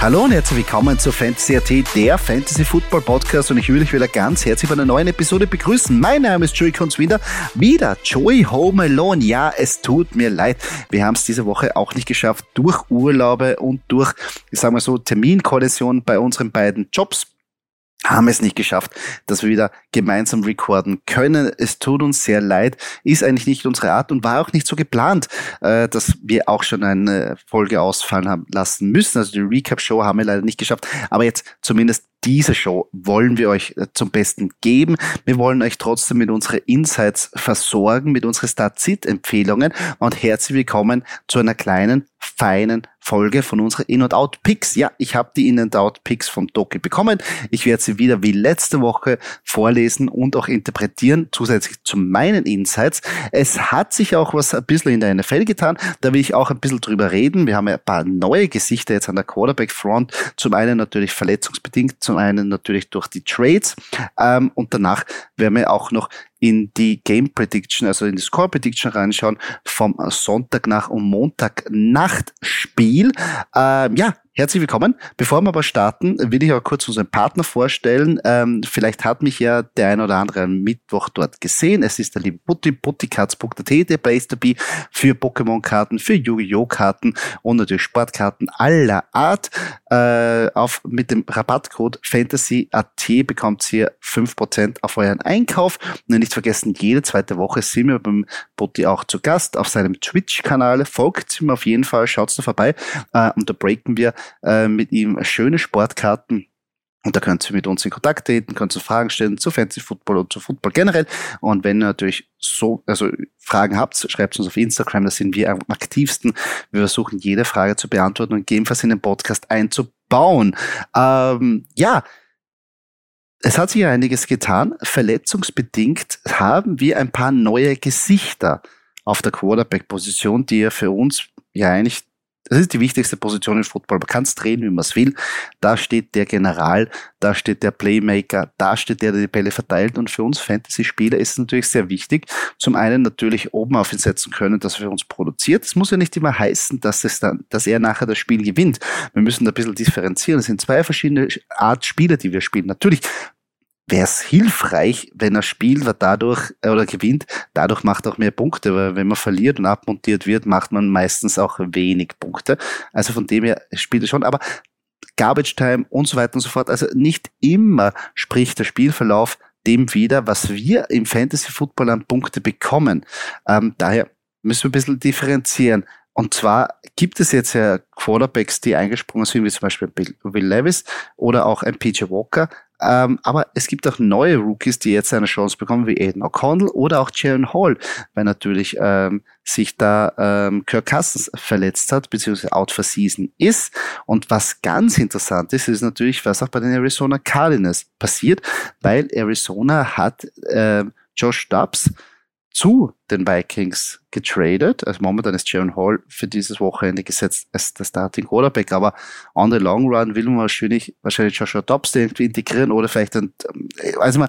Hallo und herzlich willkommen zu Fantasy AT, der Fantasy Football Podcast und ich will euch wieder ganz herzlich bei einer neuen Episode begrüßen. Mein Name ist Joey Kunzwinder, wieder Joey Home Alone. Ja, es tut mir leid, wir haben es diese Woche auch nicht geschafft durch Urlaube und durch, ich sag mal so, Terminkollision bei unseren beiden Jobs haben es nicht geschafft, dass wir wieder gemeinsam recorden können. Es tut uns sehr leid, ist eigentlich nicht unsere Art und war auch nicht so geplant, äh, dass wir auch schon eine Folge ausfallen haben lassen müssen. Also die Recap-Show haben wir leider nicht geschafft, aber jetzt zumindest diese Show wollen wir euch äh, zum Besten geben. Wir wollen euch trotzdem mit unseren Insights versorgen, mit unseren Start-Sit-Empfehlungen und herzlich willkommen zu einer kleinen, feinen Folge von unseren In- und Out-Picks. Ja, ich habe die In- und Out-Picks vom Doki bekommen. Ich werde sie wieder wie letzte Woche vorlesen und auch interpretieren, zusätzlich zu meinen Insights. Es hat sich auch was ein bisschen in der NFL getan. Da will ich auch ein bisschen drüber reden. Wir haben ein paar neue Gesichter jetzt an der Quarterback-Front. Zum einen natürlich verletzungsbedingt, zum einen natürlich durch die Trades. Ähm, und danach werden wir auch noch in die Game Prediction, also in die Score Prediction reinschauen vom Sonntag nach und Montag Nachtspiel. Ähm, ja, Herzlich willkommen. Bevor wir aber starten, will ich auch kurz unseren Partner vorstellen. Ähm, vielleicht hat mich ja der ein oder andere am Mittwoch dort gesehen. Es ist der liebe Putti, putticards.at, der Place to be für Pokémon-Karten, für Yu-Gi-Oh! Karten und natürlich Sportkarten aller Art. Äh, auf, mit dem Rabattcode FANTASY.at bekommt ihr 5% auf euren Einkauf. Und nicht vergessen, jede zweite Woche sind wir beim Putti auch zu Gast auf seinem Twitch-Kanal. Folgt ihm auf jeden Fall, schaut da vorbei. Äh, und da breaken wir äh, mit ihm schöne Sportkarten. Und da könnt ihr mit uns in Kontakt treten, könnt ihr Fragen stellen zu Fantasy Football und zu Football generell. Und wenn ihr natürlich so, also Fragen habt, schreibt uns auf Instagram, da sind wir am aktivsten. Wir versuchen jede Frage zu beantworten und gegebenenfalls in den Podcast einzubauen. Ähm, ja, es hat sich ja einiges getan. Verletzungsbedingt haben wir ein paar neue Gesichter auf der Quarterback-Position, die ja für uns ja eigentlich das ist die wichtigste Position im Football. Man kann es drehen, wie man es will. Da steht der General, da steht der Playmaker, da steht der, der die Bälle verteilt. Und für uns Fantasy-Spieler ist es natürlich sehr wichtig, zum einen natürlich oben auf ihn setzen können, dass er für uns produziert. Es muss ja nicht immer heißen, dass, es dann, dass er nachher das Spiel gewinnt. Wir müssen da ein bisschen differenzieren. Es sind zwei verschiedene Art Spieler, die wir spielen. Natürlich wäre es hilfreich, wenn er spielt, weil dadurch äh, oder gewinnt, dadurch macht er auch mehr Punkte, weil wenn man verliert und abmontiert wird, macht man meistens auch wenig Punkte. Also von dem her spielt er schon, aber Garbage Time und so weiter und so fort. Also nicht immer spricht der Spielverlauf dem wieder, was wir im Fantasy Football an Punkte bekommen. Ähm, daher müssen wir ein bisschen differenzieren. Und zwar gibt es jetzt ja Quarterbacks, die eingesprungen sind, wie zum Beispiel Will Levis oder auch ein PJ Walker, ähm, aber es gibt auch neue Rookies, die jetzt eine Chance bekommen, wie Aiden O'Connell oder auch Jaron Hall, weil natürlich ähm, sich da ähm, Kirk Cousins verletzt hat, beziehungsweise out for season ist. Und was ganz interessant ist, ist natürlich, was auch bei den Arizona Cardinals passiert, weil Arizona hat äh, Josh Dobbs zu den Vikings getradet. Also momentan ist Jaron Hall für dieses Wochenende gesetzt als der Starting Quarterback, aber on the long run will man wahrscheinlich, wahrscheinlich Joshua Dobbs irgendwie integrieren oder vielleicht ein, also mal,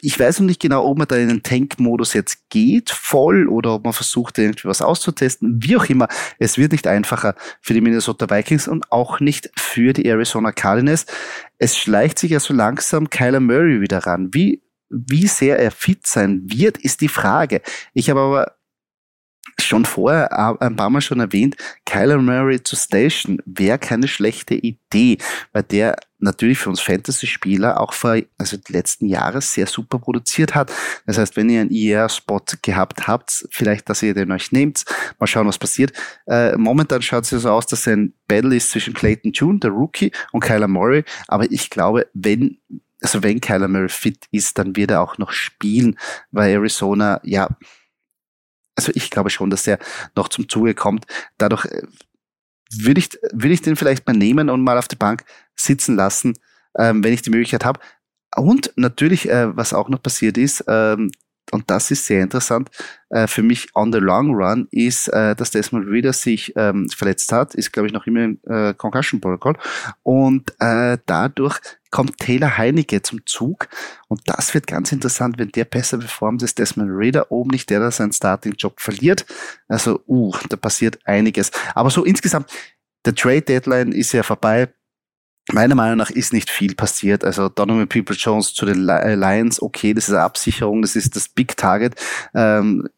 ich weiß noch nicht genau, ob man da in den Tank-Modus jetzt geht, voll, oder ob man versucht, irgendwie was auszutesten. Wie auch immer, es wird nicht einfacher für die Minnesota Vikings und auch nicht für die Arizona Cardinals. Es schleicht sich ja so langsam Kyler Murray wieder ran. Wie wie sehr er fit sein wird, ist die Frage. Ich habe aber schon vorher ein paar Mal schon erwähnt, Kyler Murray zu Station wäre keine schlechte Idee, weil der natürlich für uns Fantasy-Spieler auch vor, also die letzten Jahre sehr super produziert hat. Das heißt, wenn ihr einen IR-Spot e gehabt habt, vielleicht, dass ihr den euch nehmt, mal schauen, was passiert. Äh, momentan schaut es ja so aus, dass ein Battle ist zwischen Clayton June, der Rookie, und Kyler Murray, aber ich glaube, wenn also wenn Kyler Murray fit ist, dann wird er auch noch spielen, weil Arizona, ja, also ich glaube schon, dass er noch zum Zuge kommt. Dadurch äh, würde ich, würde ich den vielleicht mal nehmen und mal auf der Bank sitzen lassen, ähm, wenn ich die Möglichkeit habe. Und natürlich, äh, was auch noch passiert ist, ähm, und das ist sehr interessant äh, für mich on the long run, ist, äh, dass Desmond Reader sich ähm, verletzt hat, ist, glaube ich, noch immer im äh, Concussion Protocol. Und äh, dadurch kommt Taylor Heinecke zum Zug. Und das wird ganz interessant, wenn der besser performt ist. Desmond Reader oben nicht der, der seinen Starting-Job verliert. Also, uh, da passiert einiges. Aber so insgesamt, der Trade Deadline ist ja vorbei. Meiner Meinung nach ist nicht viel passiert. Also Donovan People Jones zu den äh, Lions, okay, das ist eine Absicherung, das ist das Big Target. Ähm,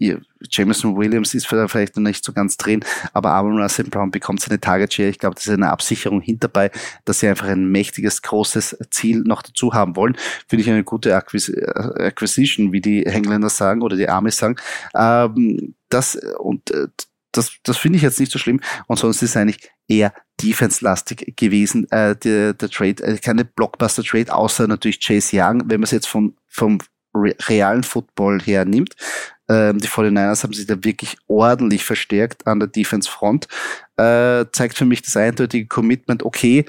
Jameson Williams ist vielleicht noch nicht so ganz drin, aber Amon Russell Brown bekommt seine Target Share. Ich glaube, das ist eine Absicherung hinterbei, dass sie einfach ein mächtiges, großes Ziel noch dazu haben wollen. Finde ich eine gute Acquis Acquisition, wie die Engländer sagen oder die Amis sagen. Ähm, das und äh, das, das finde ich jetzt nicht so schlimm. Und sonst ist es eigentlich eher defense-lastig gewesen, äh, der, der Trade, äh, keine Blockbuster-Trade, außer natürlich Chase Young, wenn man es jetzt vom, vom realen Football her nimmt. Ähm, die 49ers haben sich da wirklich ordentlich verstärkt an der Defense-Front. Äh, zeigt für mich das eindeutige Commitment, okay,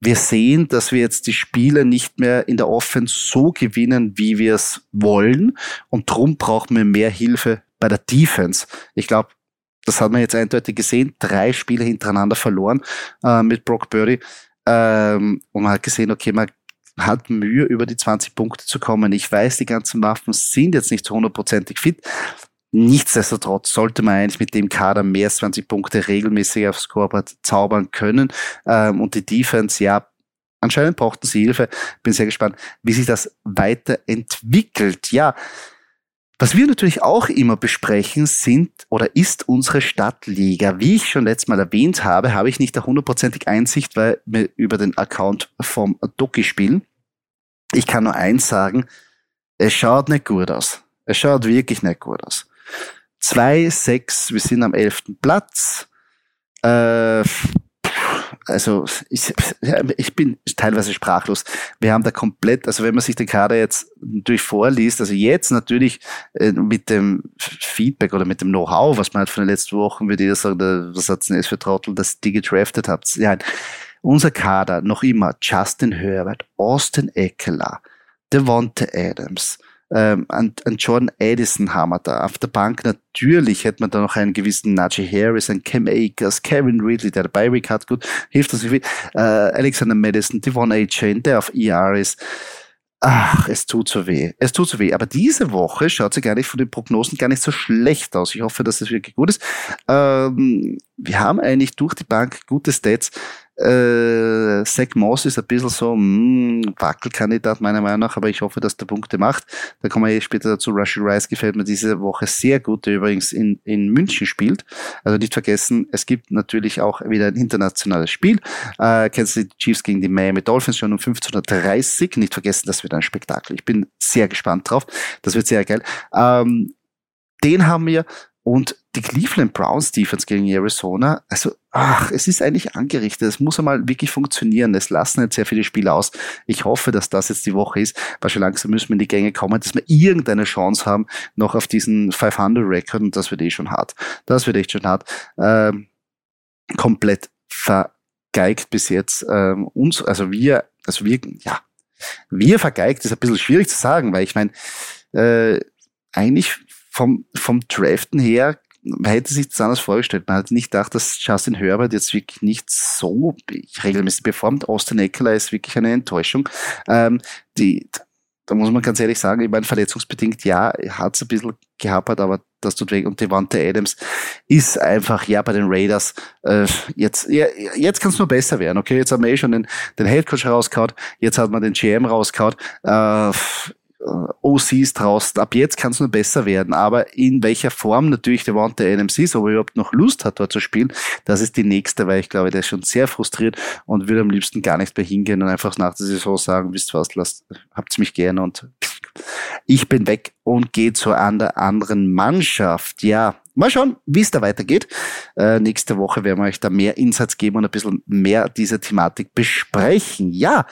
wir sehen, dass wir jetzt die Spiele nicht mehr in der Offense so gewinnen, wie wir es wollen. Und drum brauchen wir mehr Hilfe bei der Defense. Ich glaube, das hat man jetzt eindeutig gesehen. Drei Spiele hintereinander verloren äh, mit Brock Birdie. Ähm, und man hat gesehen, okay, man hat Mühe, über die 20 Punkte zu kommen. Ich weiß, die ganzen Waffen sind jetzt nicht so hundertprozentig fit. Nichtsdestotrotz sollte man eigentlich mit dem Kader mehr als 20 Punkte regelmäßig aufs Scoreboard zaubern können. Ähm, und die Defense, ja, anscheinend brauchten sie Hilfe. Bin sehr gespannt, wie sich das weiterentwickelt. Ja, was wir natürlich auch immer besprechen sind oder ist unsere Stadtliga. Wie ich schon letztes Mal erwähnt habe, habe ich nicht der hundertprozentig Einsicht, weil wir über den Account vom Doki spielen. Ich kann nur eins sagen, es schaut nicht gut aus. Es schaut wirklich nicht gut aus. Zwei, sechs, wir sind am elften Platz. Äh, also ich, ich bin teilweise sprachlos. Wir haben da komplett, also wenn man sich den Kader jetzt natürlich vorliest, also jetzt natürlich äh, mit dem Feedback oder mit dem Know-how, was man halt von den letzten Wochen, würde ich sagen, was hat denn für Trottel, dass die gedraftet habt. Ja, unser Kader noch immer Justin Herbert, Austin Eckler, Devonte Adams, ähm, an, an Jordan Addison haben wir da. Auf der Bank natürlich hätte man da noch einen gewissen Najee Harris, einen Cam Akers, Kevin Ridley, der dabei hat, gut, hilft uns viel. Äh, Alexander Madison, Devon A. Chain, der auf ER ist. Ach, es tut so weh. Es tut so weh. Aber diese Woche schaut sie gar nicht von den Prognosen gar nicht so schlecht aus. Ich hoffe, dass es wirklich gut ist. Ähm, wir haben eigentlich durch die Bank gute Stats. Äh, Zach Moss ist ein bisschen so ein hm, Wackelkandidat meiner Meinung nach, aber ich hoffe, dass der Punkte macht. Da kommen wir eh später dazu. Rushy Rice gefällt mir diese Woche sehr gut, der übrigens in, in München spielt. Also nicht vergessen, es gibt natürlich auch wieder ein internationales Spiel. Äh, Kansas City Chiefs gegen die Miami Dolphins schon um 15.30 Nicht vergessen, das wird ein Spektakel. Ich bin sehr gespannt drauf. Das wird sehr geil. Ähm, den haben wir und die Cleveland Browns Defense gegen Arizona, also, ach, es ist eigentlich angerichtet. Es muss einmal wirklich funktionieren. Es lassen jetzt sehr viele Spiele aus. Ich hoffe, dass das jetzt die Woche ist, weil schon langsam müssen wir in die Gänge kommen, dass wir irgendeine Chance haben, noch auf diesen 500 Record und das wird eh schon hart. Das wird echt schon hart. Ähm, komplett vergeigt bis jetzt. Ähm, uns, also wir, also wir, ja, wir vergeigt ist ein bisschen schwierig zu sagen, weil ich meine, äh, eigentlich vom, vom Draften her man hätte sich das anders vorgestellt. Man hat nicht gedacht, dass Justin Herbert jetzt wirklich nicht so regelmäßig performt. Austin Eckler ist wirklich eine Enttäuschung. Ähm, die, da muss man ganz ehrlich sagen, ich meine, verletzungsbedingt, ja, hat es ein bisschen gehapert, aber das tut weg. Und Devante Adams ist einfach, ja, bei den Raiders, äh, jetzt, ja, jetzt kann es nur besser werden, okay? Jetzt haben wir eh schon den, den Headcoach rausgehauen, jetzt hat man den GM rausgehauen. Äh, OCs draußen. Ab jetzt kann es nur besser werden. Aber in welcher Form natürlich der Wante Adams ist, ob er überhaupt noch Lust hat, dort zu spielen, das ist die nächste, weil ich glaube, der ist schon sehr frustriert und würde am liebsten gar nicht mehr hingehen und einfach nach der Saison sagen, wisst was, lasst, habt's mich gerne und ich bin weg und gehe zu einer anderen Mannschaft. Ja, mal schauen, wie es da weitergeht. Äh, nächste Woche werden wir euch da mehr Insights geben und ein bisschen mehr dieser Thematik besprechen. Ja,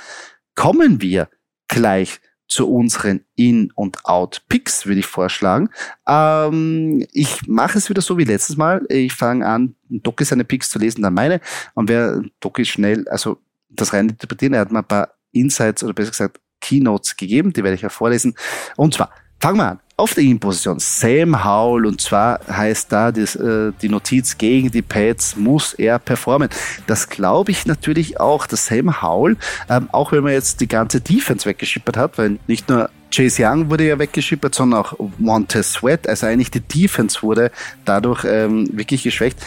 kommen wir gleich zu unseren In- und Out-Picks, würde ich vorschlagen. Ähm, ich mache es wieder so wie letztes Mal. Ich fange an, Doki seine Picks zu lesen, dann meine. Und wer Doki schnell, also das rein interpretieren, er hat mir ein paar Insights oder besser gesagt Keynotes gegeben, die werde ich ja vorlesen. Und zwar, fangen wir an auf der In-Position Sam Howell und zwar heißt da das, äh, die Notiz gegen die Pets muss er performen. Das glaube ich natürlich auch, dass Sam Howell, ähm, auch wenn man jetzt die ganze Defense weggeschippert hat, weil nicht nur Chase Young wurde ja weggeschippert, sondern auch Montez Sweat, also eigentlich die Defense wurde dadurch ähm, wirklich geschwächt.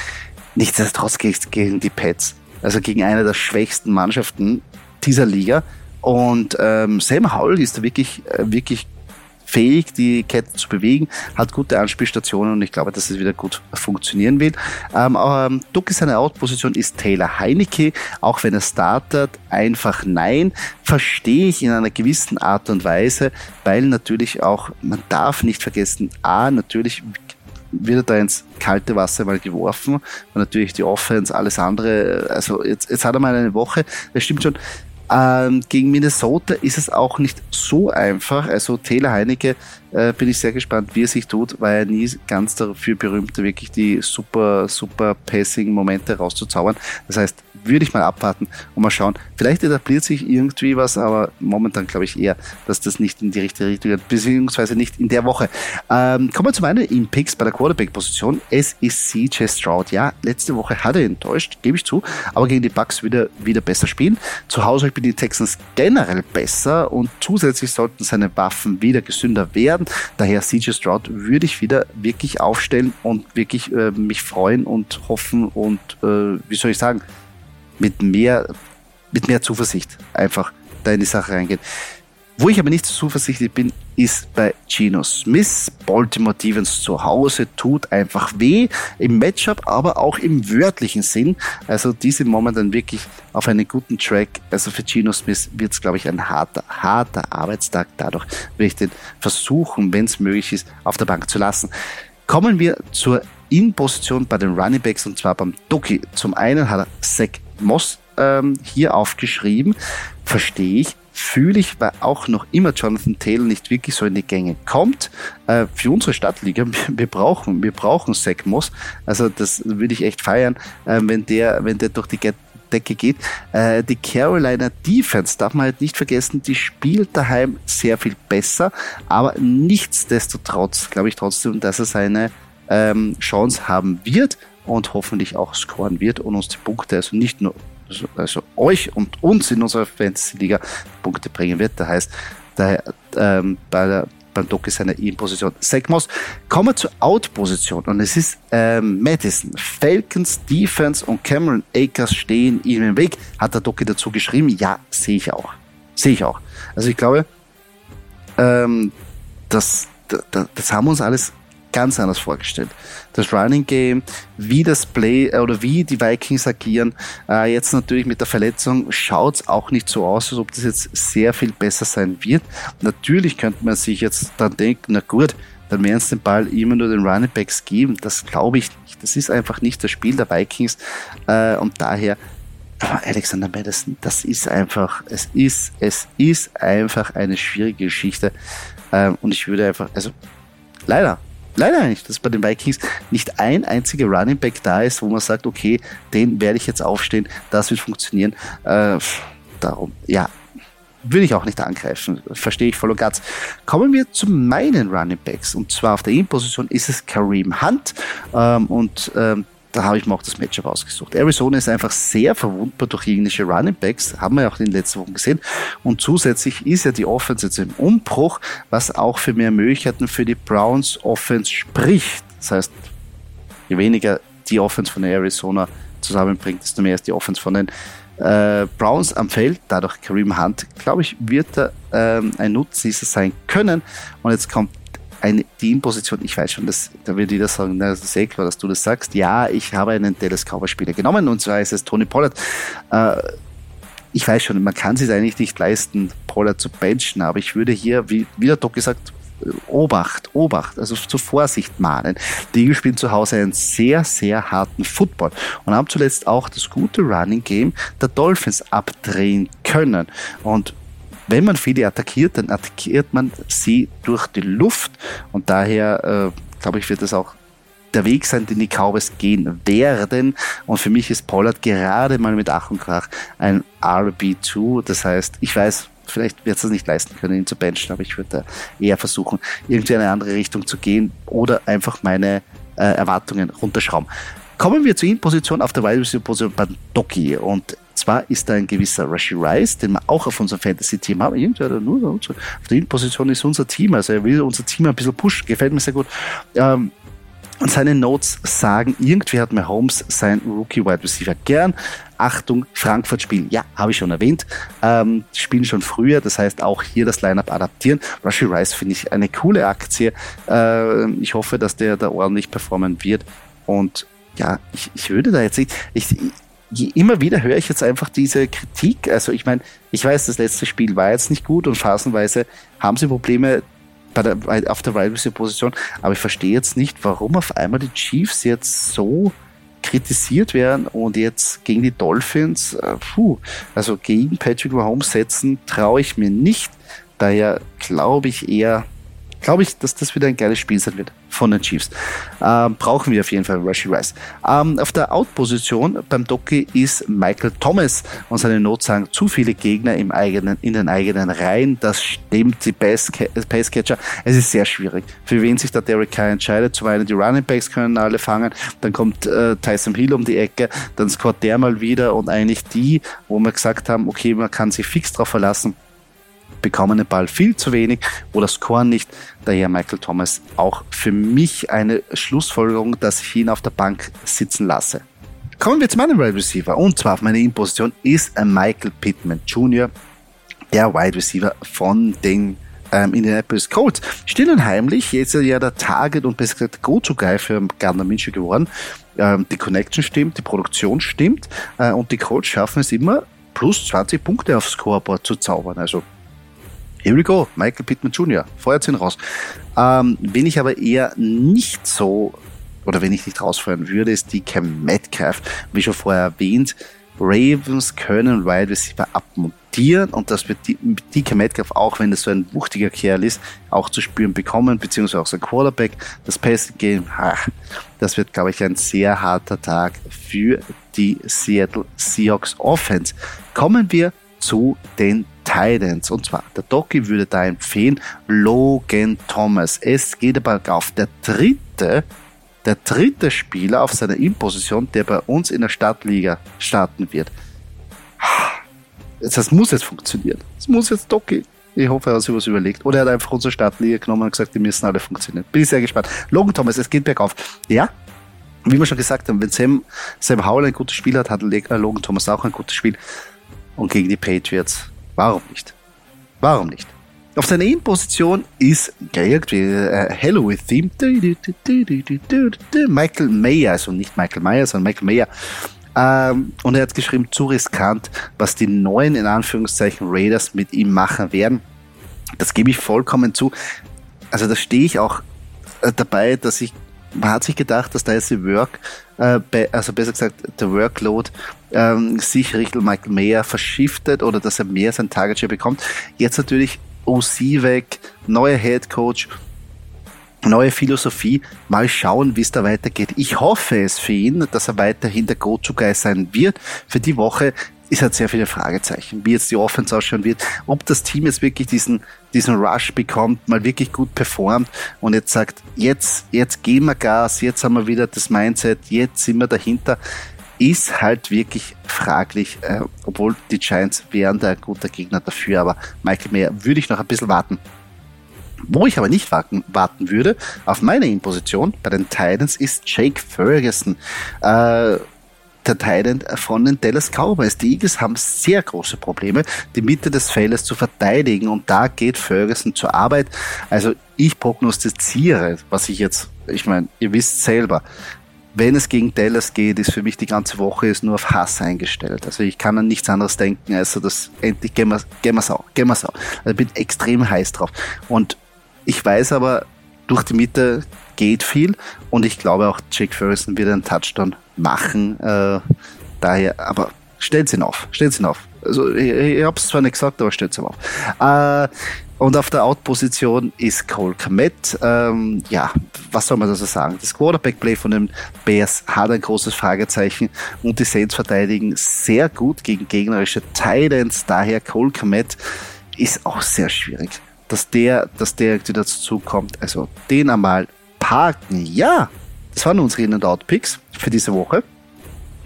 Nichtsdestotrotz gegen die Pets, also gegen eine der schwächsten Mannschaften dieser Liga. Und ähm, Sam Howell ist wirklich, äh, wirklich fähig, die Kette zu bewegen, hat gute Anspielstationen und ich glaube, dass es wieder gut funktionieren wird. Ähm, ähm, Duck seine Outposition ist Taylor Heinecke, auch wenn er startet, einfach nein, verstehe ich in einer gewissen Art und Weise, weil natürlich auch, man darf nicht vergessen, A, natürlich wird er da ins kalte Wasser mal geworfen. Und natürlich die Offense, alles andere. Also jetzt, jetzt hat er mal eine Woche. Das stimmt schon. Ähm, gegen Minnesota ist es auch nicht so einfach. Also Taylor Heinecke äh, bin ich sehr gespannt, wie er sich tut, weil er nie ganz dafür berühmt, wirklich die super, super Passing-Momente rauszuzaubern. Das heißt, würde ich mal abwarten und mal schauen. Vielleicht etabliert sich irgendwie was, aber momentan glaube ich eher, dass das nicht in die richtige Richtung geht, beziehungsweise nicht in der Woche. Ähm, kommen wir zu meinen In-Picks bei der Quarterback-Position. Es ist CJ Stroud. Ja, letzte Woche hat er enttäuscht, gebe ich zu, aber gegen die Bucks wieder, wieder besser spielen. Zu Hause bin die Texans generell besser und zusätzlich sollten seine Waffen wieder gesünder werden. Daher CJ Stroud würde ich wieder wirklich aufstellen und wirklich äh, mich freuen und hoffen und, äh, wie soll ich sagen, mit mehr, mit mehr Zuversicht einfach da in die Sache reingehen. Wo ich aber nicht zuversichtlich bin, ist bei Geno Smith. Baltimore Devons zu Hause tut einfach weh im Matchup, aber auch im wörtlichen Sinn. Also die sind momentan wirklich auf einen guten Track. Also für Geno Smith wird es, glaube ich, ein harter, harter Arbeitstag. Dadurch will ich den versuchen, wenn es möglich ist, auf der Bank zu lassen. Kommen wir zur In-Position bei den Running Backs und zwar beim Doki. Zum einen hat er Zach Moss ähm, hier aufgeschrieben. Verstehe ich, fühle ich, weil auch noch immer Jonathan Taylor nicht wirklich so in die Gänge kommt. Äh, für unsere Stadtliga, wir brauchen, wir brauchen Zach Moss. Also das würde ich echt feiern, äh, wenn der, wenn der durch die Decke geht. Äh, die Carolina Defense darf man halt nicht vergessen, die spielt daheim sehr viel besser, aber nichtsdestotrotz glaube ich trotzdem, dass er seine ähm, Chance haben wird und hoffentlich auch scoren wird und uns die Punkte, also nicht nur also, also euch und uns in unserer Fantasy-Liga Punkte bringen wird. Das heißt, daher, ähm, bei der, beim Doc ist eine In-Position. Segmos. Kommen wir zur Out-Position und es ist ähm, Madison. Falcons, Defense und Cameron Akers stehen ihm im Weg. Hat der Doki dazu geschrieben? Ja, sehe ich auch. Sehe ich auch. Also ich glaube, ähm, das, das, das haben wir uns alles ganz anders vorgestellt. Das Running Game, wie das Play äh, oder wie die Vikings agieren. Äh, jetzt natürlich mit der Verletzung schaut es auch nicht so aus, als ob das jetzt sehr viel besser sein wird. Natürlich könnte man sich jetzt dann denken, na gut, dann werden es den Ball immer nur den Running Backs geben. Das glaube ich nicht. Das ist einfach nicht das Spiel der Vikings äh, und daher aber Alexander Madison, das ist einfach, es ist, es ist einfach eine schwierige Geschichte. Ähm, und ich würde einfach, also leider, leider nicht, dass bei den Vikings nicht ein einziger Running Back da ist, wo man sagt, okay, den werde ich jetzt aufstehen, das wird funktionieren. Äh, darum, ja, würde ich auch nicht angreifen. Verstehe ich voll und ganz. Kommen wir zu meinen Running Backs. Und zwar auf der In-Position ist es Kareem Hunt. Ähm, und ähm, da habe ich mir auch das Matchup ausgesucht. Arizona ist einfach sehr verwundbar durch englische Running Backs, haben wir ja auch in den letzten Wochen gesehen. Und zusätzlich ist ja die Offense jetzt im Umbruch, was auch für mehr Möglichkeiten für die Browns Offense spricht. Das heißt, je weniger die Offense von Arizona zusammenbringt, desto mehr ist die Offense von den äh, Browns am Feld. Dadurch Kareem Hunt, glaube ich, wird er ähm, ein Nutznießer sein können. Und jetzt kommt eine Teamposition, ich weiß schon, dass, da wird jeder sagen, na, das ist eh klar, dass du das sagst. Ja, ich habe einen Dallas Cowboys Spieler genommen und zwar ist es Tony Pollard. Äh, ich weiß schon, man kann sich eigentlich nicht leisten, Pollard zu benchen, aber ich würde hier, wie, wie der Doc gesagt, Obacht, Obacht, also zur Vorsicht mahnen. Die Eagles spielen zu Hause einen sehr, sehr harten Football und haben zuletzt auch das gute Running Game der Dolphins abdrehen können. Und wenn man viele attackiert, dann attackiert man sie durch die Luft und daher äh, glaube ich, wird das auch der Weg sein, den die Cowboys gehen werden. Und für mich ist Pollard gerade mal mit Ach und Krach ein RB2. Das heißt, ich weiß, vielleicht wird es das nicht leisten können, ihn zu benchen, aber ich würde eher versuchen, irgendwie in eine andere Richtung zu gehen oder einfach meine äh, Erwartungen runterschrauben. Kommen wir zur In-Position auf der Wide Receiver Position bei Doki und zwar ist da ein gewisser Rashi Rice, den wir auch auf unserem Fantasy-Team haben. Irgendwer nur auf der In-Position ist unser Team, also er will unser Team ein bisschen pushen, gefällt mir sehr gut. Ähm, Und seine Notes sagen, irgendwie hat Mahomes sein Rookie Wide Receiver gern. Achtung, Frankfurt spielen. Ja, habe ich schon erwähnt. Ähm, spielen schon früher, das heißt auch hier das Lineup adaptieren. Rushy Rice finde ich eine coole Aktie. Äh, ich hoffe, dass der da ordentlich performen wird. Und ja, ich, ich würde da jetzt nicht, ich, ich, immer wieder höre ich jetzt einfach diese Kritik. Also ich meine, ich weiß, das letzte Spiel war jetzt nicht gut und phasenweise haben sie Probleme bei der, auf der Wide Receiver Position. Aber ich verstehe jetzt nicht, warum auf einmal die Chiefs jetzt so kritisiert werden und jetzt gegen die Dolphins, äh, puh, also gegen Patrick Mahomes setzen, traue ich mir nicht. Daher glaube ich eher, glaube ich, dass das wieder ein geiles Spiel sein wird von den Chiefs. Ähm, brauchen wir auf jeden Fall Rushy Rice. Ähm, auf der Out-Position beim Doki ist Michael Thomas und seine Not sagen zu viele Gegner im eigenen, in den eigenen Reihen. Das stimmt, die Passcatcher. Es ist sehr schwierig. Für wen sich da Derek Carr entscheidet. Zum einen die Running Backs können alle fangen, dann kommt äh, Tyson Hill um die Ecke, dann scoret der mal wieder und eigentlich die, wo wir gesagt haben, okay, man kann sich fix drauf verlassen, bekommen den Ball viel zu wenig oder scoren nicht. Daher Michael Thomas auch für mich eine Schlussfolgerung, dass ich ihn auf der Bank sitzen lasse. Kommen wir zu meinem Wide Receiver und zwar auf meiner In-Position ist Michael Pittman Jr., der Wide Receiver von den ähm, Indianapolis Colts. Still und heimlich, jetzt ja der Target und besser gesagt Go-To-Guy für Gardner Minshew geworden. Ähm, die Connection stimmt, die Produktion stimmt äh, und die Colts schaffen es immer, plus 20 Punkte aufs Scoreboard zu zaubern. Also Here we go, Michael Pittman Jr., feuert ihn raus. Ähm, wenn ich aber eher nicht so, oder wenn ich nicht rausfeuern würde, ist die Cam Metcalf. Wie schon vorher erwähnt, Ravens können Wide Receiver abmontieren und das wird die, Cam Metcalf, auch wenn das so ein wuchtiger Kerl ist, auch zu spüren bekommen, beziehungsweise auch sein Quarterback. Das Passing Game, ach, das wird, glaube ich, ein sehr harter Tag für die Seattle Seahawks Offense. Kommen wir zu den Titans. Und zwar, der Doki würde da empfehlen, Logan Thomas. Es geht aber auf der dritte, der dritte Spieler auf seiner In-Position, der bei uns in der Stadtliga starten wird. Das muss jetzt funktionieren. Das muss jetzt Doki. Ich hoffe, er hat sich was überlegt. Oder er hat einfach unsere Stadtliga genommen und gesagt, die müssen alle funktionieren. Bin ich sehr gespannt. Logan Thomas, es geht bergauf. Ja, wie wir schon gesagt haben, wenn Sam, Sam Howell ein gutes Spiel hat, hat Logan Thomas auch ein gutes Spiel. Und gegen die Patriots Warum nicht? Warum nicht? Auf seiner In-Position ist irgendwie äh, Halloween-Theme. Michael Mayer, also nicht Michael Mayer, sondern Michael Mayer. Ähm, und er hat geschrieben, zu riskant, was die neuen, in Anführungszeichen, Raiders mit ihm machen werden. Das gebe ich vollkommen zu. Also da stehe ich auch äh, dabei, dass ich man hat sich gedacht, dass da jetzt die Work, äh, also besser gesagt, der Workload ähm, sich Richtung Michael Mayer verschiftet oder dass er mehr sein Target Share bekommt. Jetzt natürlich OC weg, neuer Head Coach, neue Philosophie. Mal schauen, wie es da weitergeht. Ich hoffe es für ihn, dass er weiterhin der Go-To-Guy sein wird. Für die Woche ist halt sehr viele Fragezeichen, wie jetzt die Offense ausschauen wird, ob das Team jetzt wirklich diesen, diesen Rush bekommt, mal wirklich gut performt und jetzt sagt, jetzt, jetzt gehen wir Gas, jetzt haben wir wieder das Mindset, jetzt sind wir dahinter, ist halt wirklich fraglich, äh, obwohl die Giants wären da ein guter Gegner dafür, aber Michael Mayer würde ich noch ein bisschen warten. Wo ich aber nicht warten, warten würde, auf meine Imposition bei den Titans ist Jake Ferguson. Äh, der Titan von den Dallas Cowboys. Die Eagles haben sehr große Probleme, die Mitte des Feldes zu verteidigen und da geht Ferguson zur Arbeit. Also ich prognostiziere, was ich jetzt, ich meine, ihr wisst selber, wenn es gegen Dallas geht, ist für mich die ganze Woche ist nur auf Hass eingestellt. Also ich kann an nichts anderes denken, als so das endlich gehen wir, wir sau, gehen wir sau. Also ich bin extrem heiß drauf. Und ich weiß aber, durch die Mitte geht viel und ich glaube auch Jake Ferguson wird einen Touchdown machen. Äh, daher, aber stellt ihn auf, stellt ihn auf. Also ich, ich habe es zwar nicht gesagt, aber stellt ihn auf. Äh, und auf der Out-Position ist Cole Komet. Ähm, ja, was soll man da so sagen? Das Quarterback-Play von den Bears hat ein großes Fragezeichen und die Saints verteidigen sehr gut gegen gegnerische Titans. Daher Cole Komet ist auch sehr schwierig. Dass der, dass der dazu kommt. Also den einmal parken. Ja, das waren unsere In-and-Out-Picks für diese Woche.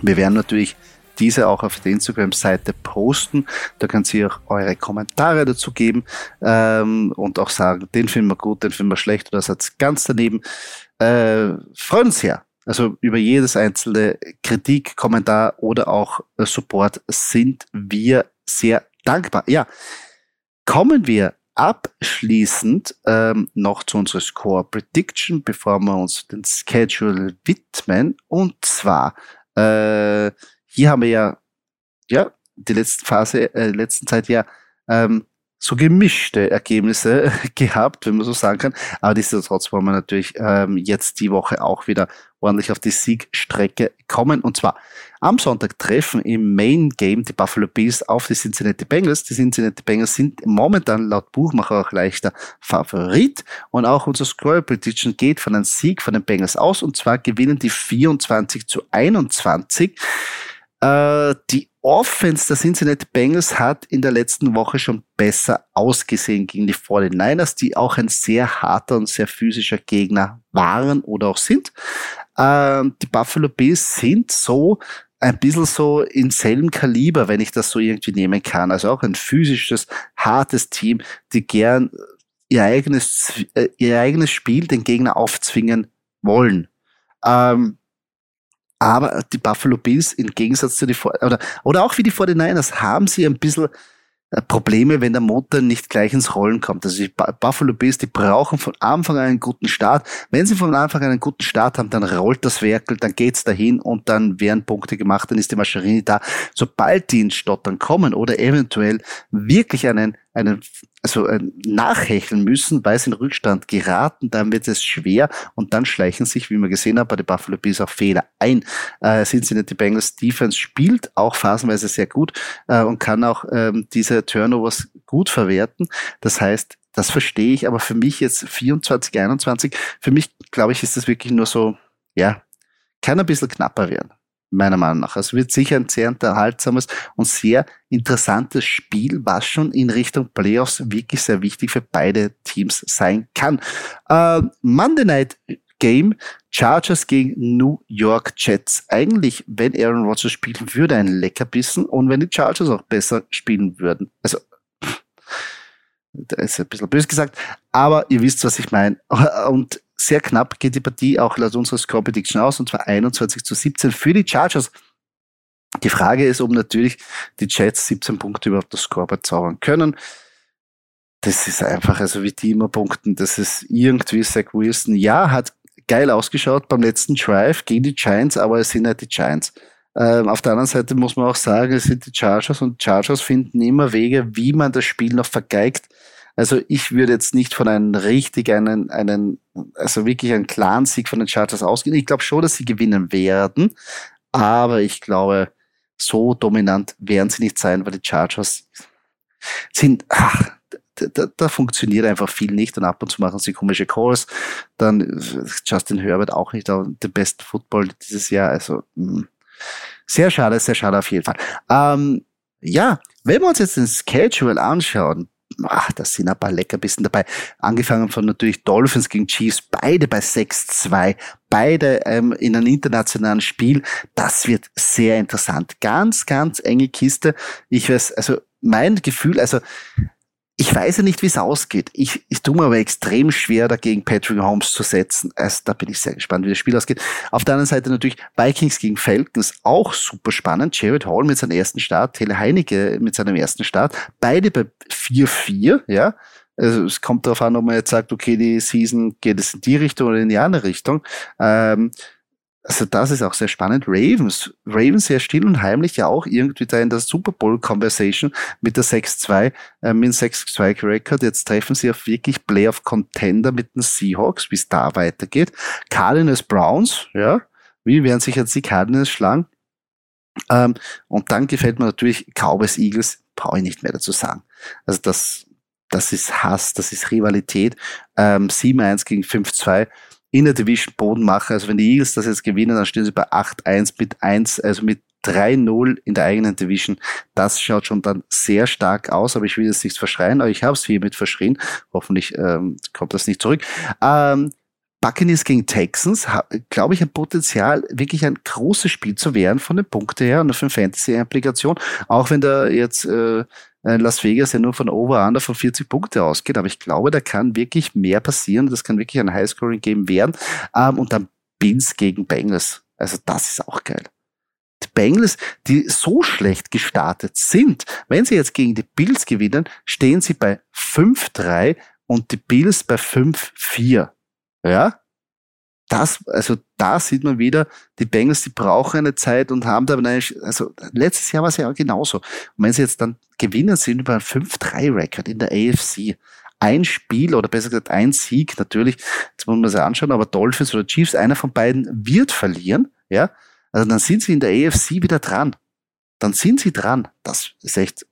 Wir werden natürlich diese auch auf der Instagram-Seite posten. Da könnt ihr auch eure Kommentare dazu geben ähm, und auch sagen, den finden wir gut, den finden wir schlecht oder seid ganz daneben. äh, freuen uns sehr. Also über jedes einzelne Kritik, Kommentar oder auch äh, Support sind wir sehr dankbar. Ja, kommen wir abschließend ähm, noch zu unserer Score Prediction, bevor wir uns den Schedule widmen. Und zwar, äh, hier haben wir ja, ja, die letzte Phase, äh, letzten Zeit ja ähm, so gemischte Ergebnisse gehabt, wenn man so sagen kann. Aber nichtsdestotrotz wollen wir natürlich ähm, jetzt die Woche auch wieder ordentlich auf die Siegstrecke kommen. Und zwar am Sonntag treffen im Main Game die Buffalo Bills auf die Cincinnati Bengals. Die Cincinnati Bengals sind momentan laut Buchmacher auch leichter Favorit. Und auch unser Score Prediction geht von einem Sieg von den Bengals aus. Und zwar gewinnen die 24 zu 21. Äh, die Offense der Cincinnati Bengals hat in der letzten Woche schon besser ausgesehen gegen die 49ers, die auch ein sehr harter und sehr physischer Gegner waren oder auch sind. Ähm, die Buffalo Bills sind so ein bisschen so in selben Kaliber, wenn ich das so irgendwie nehmen kann. Also auch ein physisches, hartes Team, die gern ihr eigenes, äh, ihr eigenes Spiel den Gegner aufzwingen wollen. Ähm, aber die Buffalo Bills im Gegensatz zu die oder, oder auch wie die 49ers haben sie ein bisschen äh, Probleme, wenn der Motor nicht gleich ins Rollen kommt. Also die Buffalo Bills, die brauchen von Anfang an einen guten Start. Wenn sie von Anfang an einen guten Start haben, dann rollt das Werkel, dann geht's dahin und dann werden Punkte gemacht, dann ist die Maschinerie da. Sobald die ins Stottern kommen oder eventuell wirklich einen einen, also äh, nachhecheln müssen, weil sie in Rückstand geraten, dann wird es schwer und dann schleichen sich, wie man gesehen hat, bei den Buffalo Bills auch Fehler ein. Äh, Cincinnati Bengals Defense spielt auch phasenweise sehr gut äh, und kann auch ähm, diese Turnovers gut verwerten. Das heißt, das verstehe ich, aber für mich jetzt 24, 21, für mich glaube ich, ist das wirklich nur so, ja, kann ein bisschen knapper werden meiner Meinung nach. Es wird sicher ein sehr unterhaltsames und sehr interessantes Spiel, was schon in Richtung Playoffs wirklich sehr wichtig für beide Teams sein kann. Äh, Monday Night Game Chargers gegen New York Jets. Eigentlich, wenn Aaron Rodgers spielen würde, ein Leckerbissen und wenn die Chargers auch besser spielen würden. Also, da ist ein bisschen böse gesagt, aber ihr wisst, was ich meine. Und sehr knapp geht die Partie auch laut unserer Score Prediction aus, und zwar 21 zu 17 für die Chargers. Die Frage ist, ob natürlich die Jets 17 Punkte überhaupt das Scoreboard zaubern können. Das ist einfach, also wie die immer punkten, das ist irgendwie Zach Wilson. Ja, hat geil ausgeschaut beim letzten Drive gegen die Giants, aber es sind halt die Giants. Ähm, auf der anderen Seite muss man auch sagen, es sind die Chargers und Chargers finden immer Wege, wie man das Spiel noch vergeigt. Also ich würde jetzt nicht von einem richtig einen, einen, also wirklich einen klaren Sieg von den Chargers ausgehen. Ich glaube schon, dass sie gewinnen werden, aber ich glaube, so dominant werden sie nicht sein, weil die Chargers sind, ach, da, da, da funktioniert einfach viel nicht und ab und zu machen sie komische Calls. Dann Justin Herbert auch nicht der besten Football dieses Jahr. Also mh. Hm, sehr schade, sehr schade auf jeden Fall. Ähm, ja, wenn wir uns jetzt den Schedule anschauen, ach, da sind ein paar Leckerbissen dabei. Angefangen von natürlich Dolphins gegen Chiefs, beide bei 6-2, beide ähm, in einem internationalen Spiel. Das wird sehr interessant. Ganz, ganz enge Kiste. Ich weiß, also mein Gefühl, also ich weiß ja nicht, wie es ausgeht. Ich, ich tue mir aber extrem schwer, dagegen Patrick Holmes zu setzen. Also, da bin ich sehr gespannt, wie das Spiel ausgeht. Auf der anderen Seite natürlich Vikings gegen Falcons, auch super spannend. Jared Hall mit seinem ersten Start, Tele Heinecke mit seinem ersten Start. Beide bei 4-4, ja. Also es kommt darauf an, ob man jetzt sagt, okay, die Season geht es in die Richtung oder in die andere Richtung. Ähm, also das ist auch sehr spannend. Ravens, Ravens sehr still und heimlich ja auch irgendwie da in der Super Bowl Conversation mit der 6-2, äh, mit dem 6-2 Record. Jetzt treffen sie auf wirklich Playoff Contender mit den Seahawks, wie es da weitergeht. Cardinals Browns, ja, wie werden sich jetzt die Cardinals schlagen? Ähm, und dann gefällt mir natürlich Cowboys Eagles, brauche ich nicht mehr dazu sagen. Also das, das ist Hass, das ist Rivalität. Ähm, 7-1 gegen 5-2 in der Division Boden machen. Also wenn die Eagles das jetzt gewinnen, dann stehen sie bei 8-1 mit 1, also mit 3-0 in der eigenen Division. Das schaut schon dann sehr stark aus, aber ich will jetzt nichts verschreien, aber ich habe es hiermit verschrien. Hoffentlich ähm, kommt das nicht zurück. Ähm, Buccaneers gegen Texans, glaube ich, ein Potenzial, wirklich ein großes Spiel zu werden von den Punkten her und von Fantasy-Implikation. Auch wenn da jetzt äh, Las Vegas ja nur von Over-Under von 40 Punkte ausgeht. Aber ich glaube, da kann wirklich mehr passieren. Das kann wirklich ein Highscoring-Game werden. Ähm, und dann Bills gegen Bengals. Also das ist auch geil. Die Bengals, die so schlecht gestartet sind, wenn sie jetzt gegen die Bills gewinnen, stehen sie bei 5-3 und die Bills bei 5-4. Ja? Das, also da sieht man wieder, die Bengals, die brauchen eine Zeit und haben da also letztes Jahr war es ja auch genauso. Und wenn sie jetzt dann gewinnen, sind über ein 5-3-Record in der AFC. Ein Spiel oder besser gesagt ein Sieg natürlich, jetzt muss man sich anschauen, aber Dolphins oder Chiefs, einer von beiden wird verlieren, ja. Also dann sind sie in der AFC wieder dran. Dann sind sie dran. Das ist echt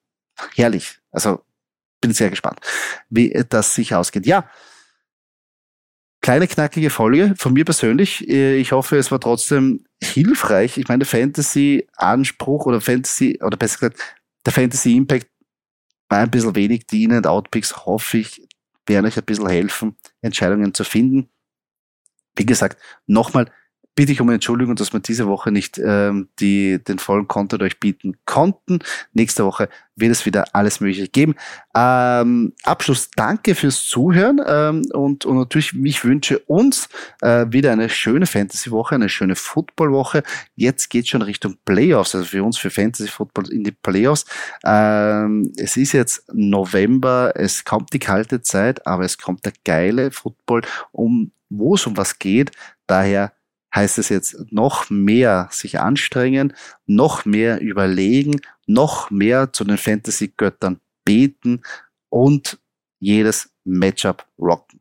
herrlich. Also bin sehr gespannt, wie das sich ausgeht. Ja, kleine knackige Folge von mir persönlich. Ich hoffe, es war trotzdem hilfreich. Ich meine, Fantasy-Anspruch oder Fantasy, oder besser gesagt, der Fantasy-Impact war ein bisschen wenig. Die In- und Outpicks, hoffe ich, werden euch ein bisschen helfen, Entscheidungen zu finden. Wie gesagt, nochmal, bitte ich um Entschuldigung, dass wir diese Woche nicht ähm, die, den vollen Content euch bieten konnten. Nächste Woche wird es wieder alles Mögliche geben. Ähm, Abschluss, danke fürs Zuhören ähm, und, und natürlich, ich wünsche uns äh, wieder eine schöne Fantasy-Woche, eine schöne Football-Woche. Jetzt geht schon Richtung Playoffs, also für uns für Fantasy-Football in die Playoffs. Ähm, es ist jetzt November, es kommt die kalte Zeit, aber es kommt der geile Football, um wo es um was geht. Daher heißt es jetzt noch mehr sich anstrengen, noch mehr überlegen, noch mehr zu den Fantasy-Göttern beten und jedes Matchup rocken.